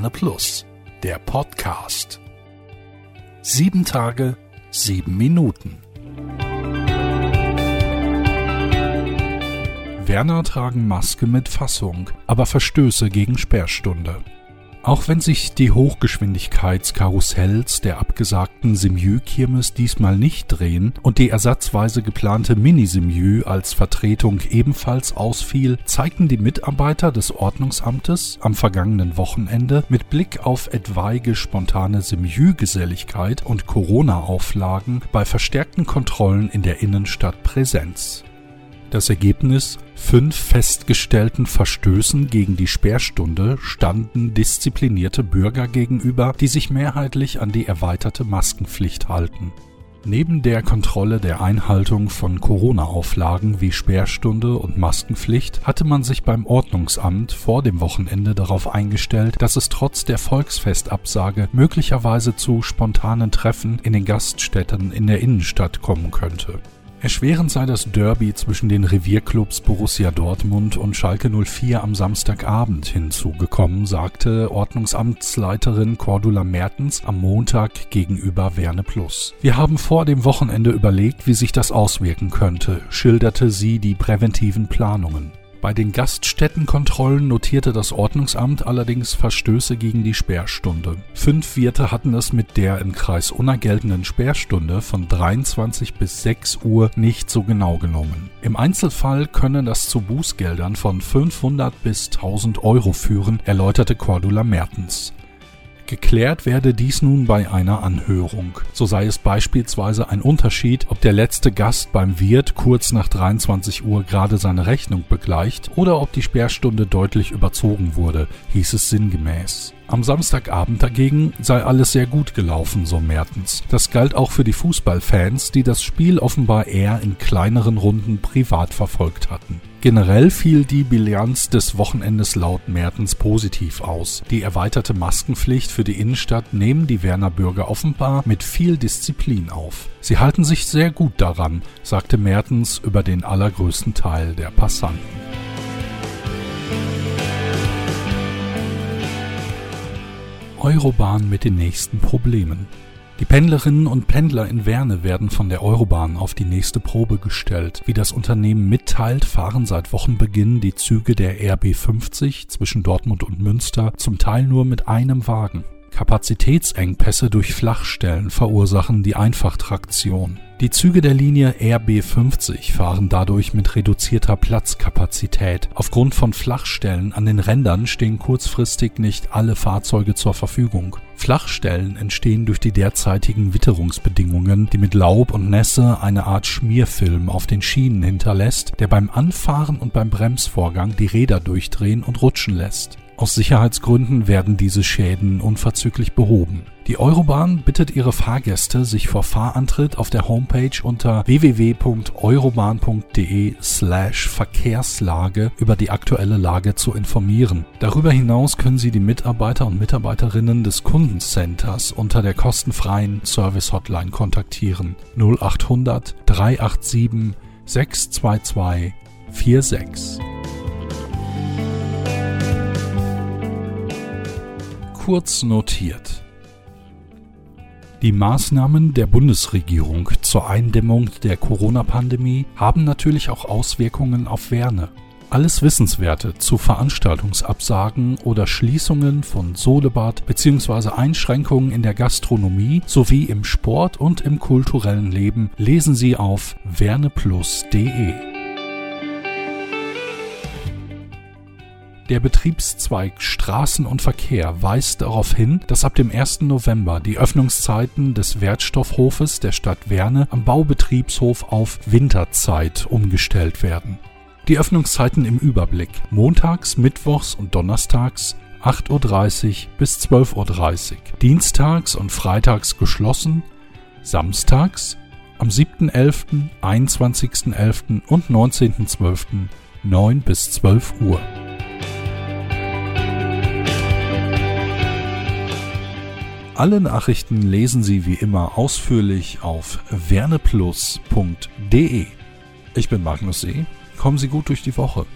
Verne Plus, der Podcast. Sieben Tage, sieben Minuten. Werner tragen Maske mit Fassung, aber Verstöße gegen Sperrstunde. Auch wenn sich die Hochgeschwindigkeitskarussells der abgesagten Simjü-Kirmes diesmal nicht drehen und die ersatzweise geplante Mini-Simjü als Vertretung ebenfalls ausfiel, zeigten die Mitarbeiter des Ordnungsamtes am vergangenen Wochenende mit Blick auf etwaige spontane Simjü-Geselligkeit und Corona-Auflagen bei verstärkten Kontrollen in der Innenstadt Präsenz. Das Ergebnis fünf festgestellten Verstößen gegen die Sperrstunde standen disziplinierte Bürger gegenüber, die sich mehrheitlich an die erweiterte Maskenpflicht halten. Neben der Kontrolle der Einhaltung von Corona-Auflagen wie Sperrstunde und Maskenpflicht hatte man sich beim Ordnungsamt vor dem Wochenende darauf eingestellt, dass es trotz der Volksfestabsage möglicherweise zu spontanen Treffen in den Gaststätten in der Innenstadt kommen könnte. Erschwerend sei das Derby zwischen den Revierclubs Borussia Dortmund und Schalke 04 am Samstagabend hinzugekommen, sagte Ordnungsamtsleiterin Cordula Mertens am Montag gegenüber Verne Plus. Wir haben vor dem Wochenende überlegt, wie sich das auswirken könnte, schilderte sie die präventiven Planungen. Bei den Gaststättenkontrollen notierte das Ordnungsamt allerdings Verstöße gegen die Sperrstunde. Fünf Wirte hatten es mit der im Kreis Unna geltenden Sperrstunde von 23 bis 6 Uhr nicht so genau genommen. Im Einzelfall könne das zu Bußgeldern von 500 bis 1000 Euro führen, erläuterte Cordula Mertens. Geklärt werde dies nun bei einer Anhörung. So sei es beispielsweise ein Unterschied, ob der letzte Gast beim Wirt kurz nach 23 Uhr gerade seine Rechnung begleicht oder ob die Sperrstunde deutlich überzogen wurde, hieß es sinngemäß. Am Samstagabend dagegen sei alles sehr gut gelaufen, so Mertens. Das galt auch für die Fußballfans, die das Spiel offenbar eher in kleineren Runden privat verfolgt hatten. Generell fiel die Bilanz des Wochenendes laut Mertens positiv aus. Die erweiterte Maskenpflicht für die Innenstadt nehmen die Werner Bürger offenbar mit viel Disziplin auf. Sie halten sich sehr gut daran, sagte Mertens über den allergrößten Teil der Passanten. Eurobahn mit den nächsten Problemen. Die Pendlerinnen und Pendler in Werne werden von der Eurobahn auf die nächste Probe gestellt. Wie das Unternehmen mitteilt, fahren seit Wochenbeginn die Züge der RB 50 zwischen Dortmund und Münster zum Teil nur mit einem Wagen. Kapazitätsengpässe durch Flachstellen verursachen die Einfachtraktion. Die Züge der Linie RB50 fahren dadurch mit reduzierter Platzkapazität. Aufgrund von Flachstellen an den Rändern stehen kurzfristig nicht alle Fahrzeuge zur Verfügung. Flachstellen entstehen durch die derzeitigen Witterungsbedingungen, die mit Laub und Nässe eine Art Schmierfilm auf den Schienen hinterlässt, der beim Anfahren und beim Bremsvorgang die Räder durchdrehen und rutschen lässt. Aus Sicherheitsgründen werden diese Schäden unverzüglich behoben. Die Eurobahn bittet ihre Fahrgäste, sich vor Fahrantritt auf der Homepage unter www.eurobahn.de slash Verkehrslage über die aktuelle Lage zu informieren. Darüber hinaus können Sie die Mitarbeiter und Mitarbeiterinnen des Kundencenters unter der kostenfreien Service Hotline kontaktieren 0800 387 622 46. kurz notiert. Die Maßnahmen der Bundesregierung zur Eindämmung der Corona-Pandemie haben natürlich auch Auswirkungen auf Werne. Alles Wissenswerte zu Veranstaltungsabsagen oder Schließungen von Solebad bzw. Einschränkungen in der Gastronomie sowie im Sport und im kulturellen Leben lesen Sie auf werneplus.de. Der Betriebszweig Straßen und Verkehr weist darauf hin, dass ab dem 1. November die Öffnungszeiten des Wertstoffhofes der Stadt Werne am Baubetriebshof auf Winterzeit umgestellt werden. Die Öffnungszeiten im Überblick. Montags, Mittwochs und Donnerstags 8.30 Uhr bis 12.30 Uhr. Dienstags und Freitags geschlossen. Samstags am 7.11., 21.11. und 19.12. 9 bis 12 Uhr. Alle Nachrichten lesen Sie wie immer ausführlich auf werneplus.de. Ich bin Magnus See. Kommen Sie gut durch die Woche.